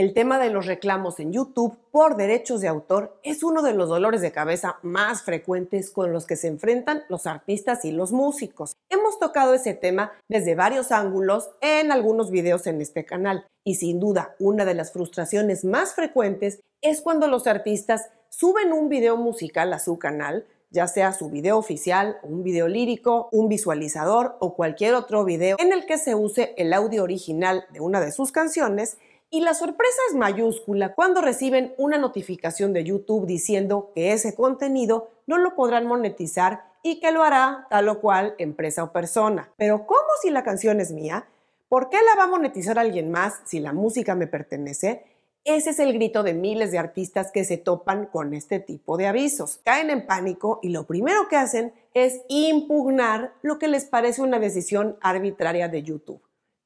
El tema de los reclamos en YouTube por derechos de autor es uno de los dolores de cabeza más frecuentes con los que se enfrentan los artistas y los músicos. Hemos tocado ese tema desde varios ángulos en algunos videos en este canal y sin duda una de las frustraciones más frecuentes es cuando los artistas suben un video musical a su canal, ya sea su video oficial, un video lírico, un visualizador o cualquier otro video en el que se use el audio original de una de sus canciones y la sorpresa es mayúscula cuando reciben una notificación de YouTube diciendo que ese contenido no lo podrán monetizar y que lo hará tal o cual empresa o persona. Pero ¿cómo si la canción es mía? ¿Por qué la va a monetizar alguien más si la música me pertenece? Ese es el grito de miles de artistas que se topan con este tipo de avisos. Caen en pánico y lo primero que hacen es impugnar lo que les parece una decisión arbitraria de YouTube.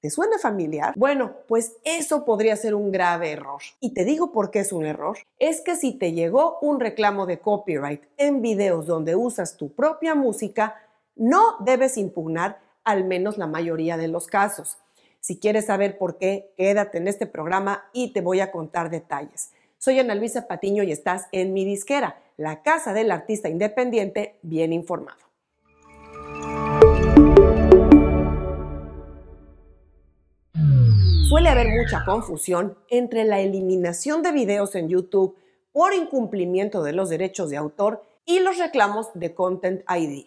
¿Te suena familiar? Bueno, pues eso podría ser un grave error. Y te digo por qué es un error. Es que si te llegó un reclamo de copyright en videos donde usas tu propia música, no debes impugnar al menos la mayoría de los casos. Si quieres saber por qué, quédate en este programa y te voy a contar detalles. Soy Ana Luisa Patiño y estás en mi disquera, la casa del artista independiente bien informado. Suele haber mucha confusión entre la eliminación de videos en YouTube por incumplimiento de los derechos de autor y los reclamos de Content ID.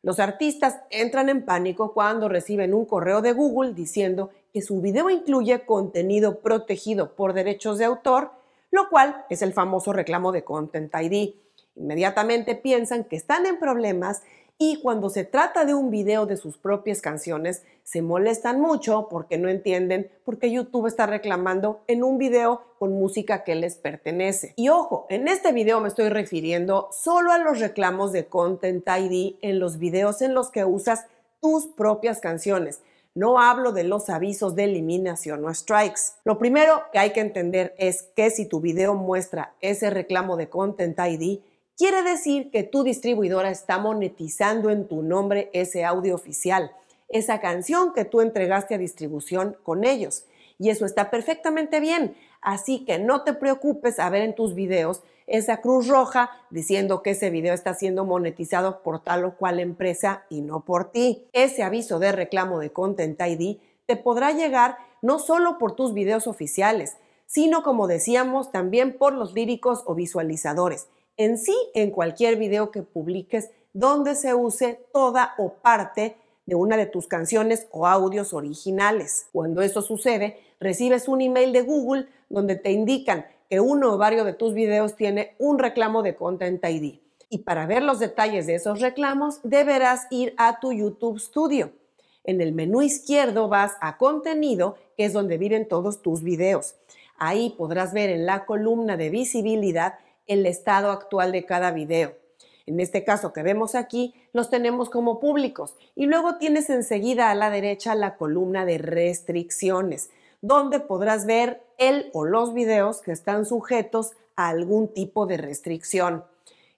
Los artistas entran en pánico cuando reciben un correo de Google diciendo que su video incluye contenido protegido por derechos de autor, lo cual es el famoso reclamo de Content ID. Inmediatamente piensan que están en problemas y cuando se trata de un video de sus propias canciones, se molestan mucho porque no entienden por qué YouTube está reclamando en un video con música que les pertenece. Y ojo, en este video me estoy refiriendo solo a los reclamos de Content ID en los videos en los que usas tus propias canciones. No hablo de los avisos de eliminación o strikes. Lo primero que hay que entender es que si tu video muestra ese reclamo de Content ID, quiere decir que tu distribuidora está monetizando en tu nombre ese audio oficial, esa canción que tú entregaste a distribución con ellos. Y eso está perfectamente bien. Así que no te preocupes a ver en tus videos esa cruz roja diciendo que ese video está siendo monetizado por tal o cual empresa y no por ti. Ese aviso de reclamo de Content ID te podrá llegar no solo por tus videos oficiales, sino como decíamos también por los líricos o visualizadores en sí en cualquier video que publiques donde se use toda o parte de una de tus canciones o audios originales. Cuando eso sucede, recibes un email de Google donde te indican que uno o varios de tus videos tiene un reclamo de Content ID. Y para ver los detalles de esos reclamos, deberás ir a tu YouTube Studio. En el menú izquierdo vas a Contenido, que es donde viven todos tus videos. Ahí podrás ver en la columna de visibilidad el estado actual de cada video. En este caso que vemos aquí, los tenemos como públicos y luego tienes enseguida a la derecha la columna de restricciones, donde podrás ver el o los videos que están sujetos a algún tipo de restricción.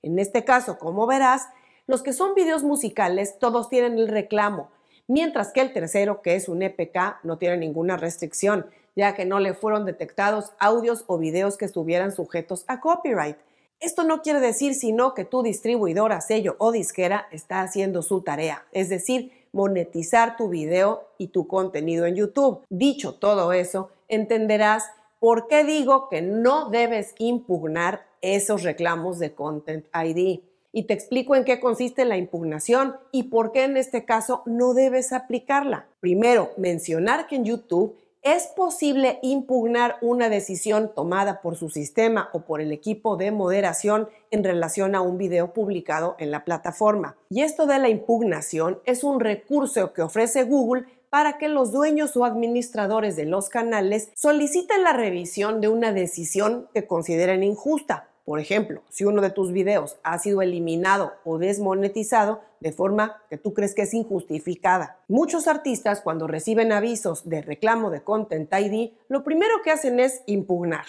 En este caso, como verás, los que son videos musicales todos tienen el reclamo, mientras que el tercero, que es un EPK, no tiene ninguna restricción ya que no le fueron detectados audios o videos que estuvieran sujetos a copyright. Esto no quiere decir sino que tu distribuidora, sello o disquera está haciendo su tarea, es decir, monetizar tu video y tu contenido en YouTube. Dicho todo eso, entenderás por qué digo que no debes impugnar esos reclamos de Content ID. Y te explico en qué consiste la impugnación y por qué en este caso no debes aplicarla. Primero, mencionar que en YouTube es posible impugnar una decisión tomada por su sistema o por el equipo de moderación en relación a un video publicado en la plataforma. Y esto de la impugnación es un recurso que ofrece Google para que los dueños o administradores de los canales soliciten la revisión de una decisión que consideren injusta por ejemplo, si uno de tus videos ha sido eliminado o desmonetizado de forma que tú crees que es injustificada. Muchos artistas cuando reciben avisos de reclamo de Content ID, lo primero que hacen es impugnar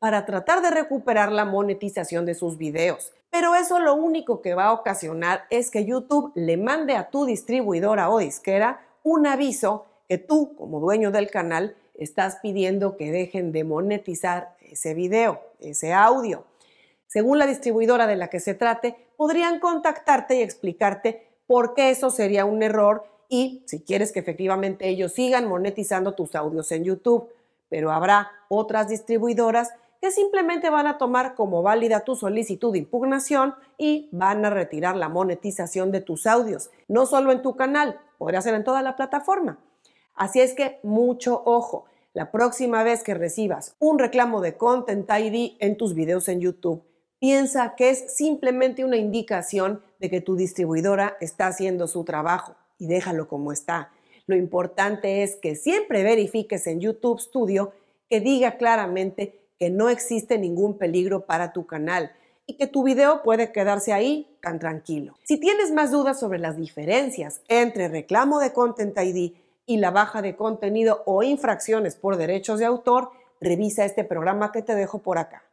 para tratar de recuperar la monetización de sus videos. Pero eso lo único que va a ocasionar es que YouTube le mande a tu distribuidora o disquera un aviso que tú, como dueño del canal, estás pidiendo que dejen de monetizar ese video, ese audio. Según la distribuidora de la que se trate, podrían contactarte y explicarte por qué eso sería un error y si quieres que efectivamente ellos sigan monetizando tus audios en YouTube. Pero habrá otras distribuidoras que simplemente van a tomar como válida tu solicitud de impugnación y van a retirar la monetización de tus audios, no solo en tu canal, podría ser en toda la plataforma. Así es que mucho ojo, la próxima vez que recibas un reclamo de Content ID en tus videos en YouTube, piensa que es simplemente una indicación de que tu distribuidora está haciendo su trabajo y déjalo como está. Lo importante es que siempre verifiques en YouTube Studio que diga claramente que no existe ningún peligro para tu canal y que tu video puede quedarse ahí tan tranquilo. Si tienes más dudas sobre las diferencias entre reclamo de Content ID y la baja de contenido o infracciones por derechos de autor, revisa este programa que te dejo por acá.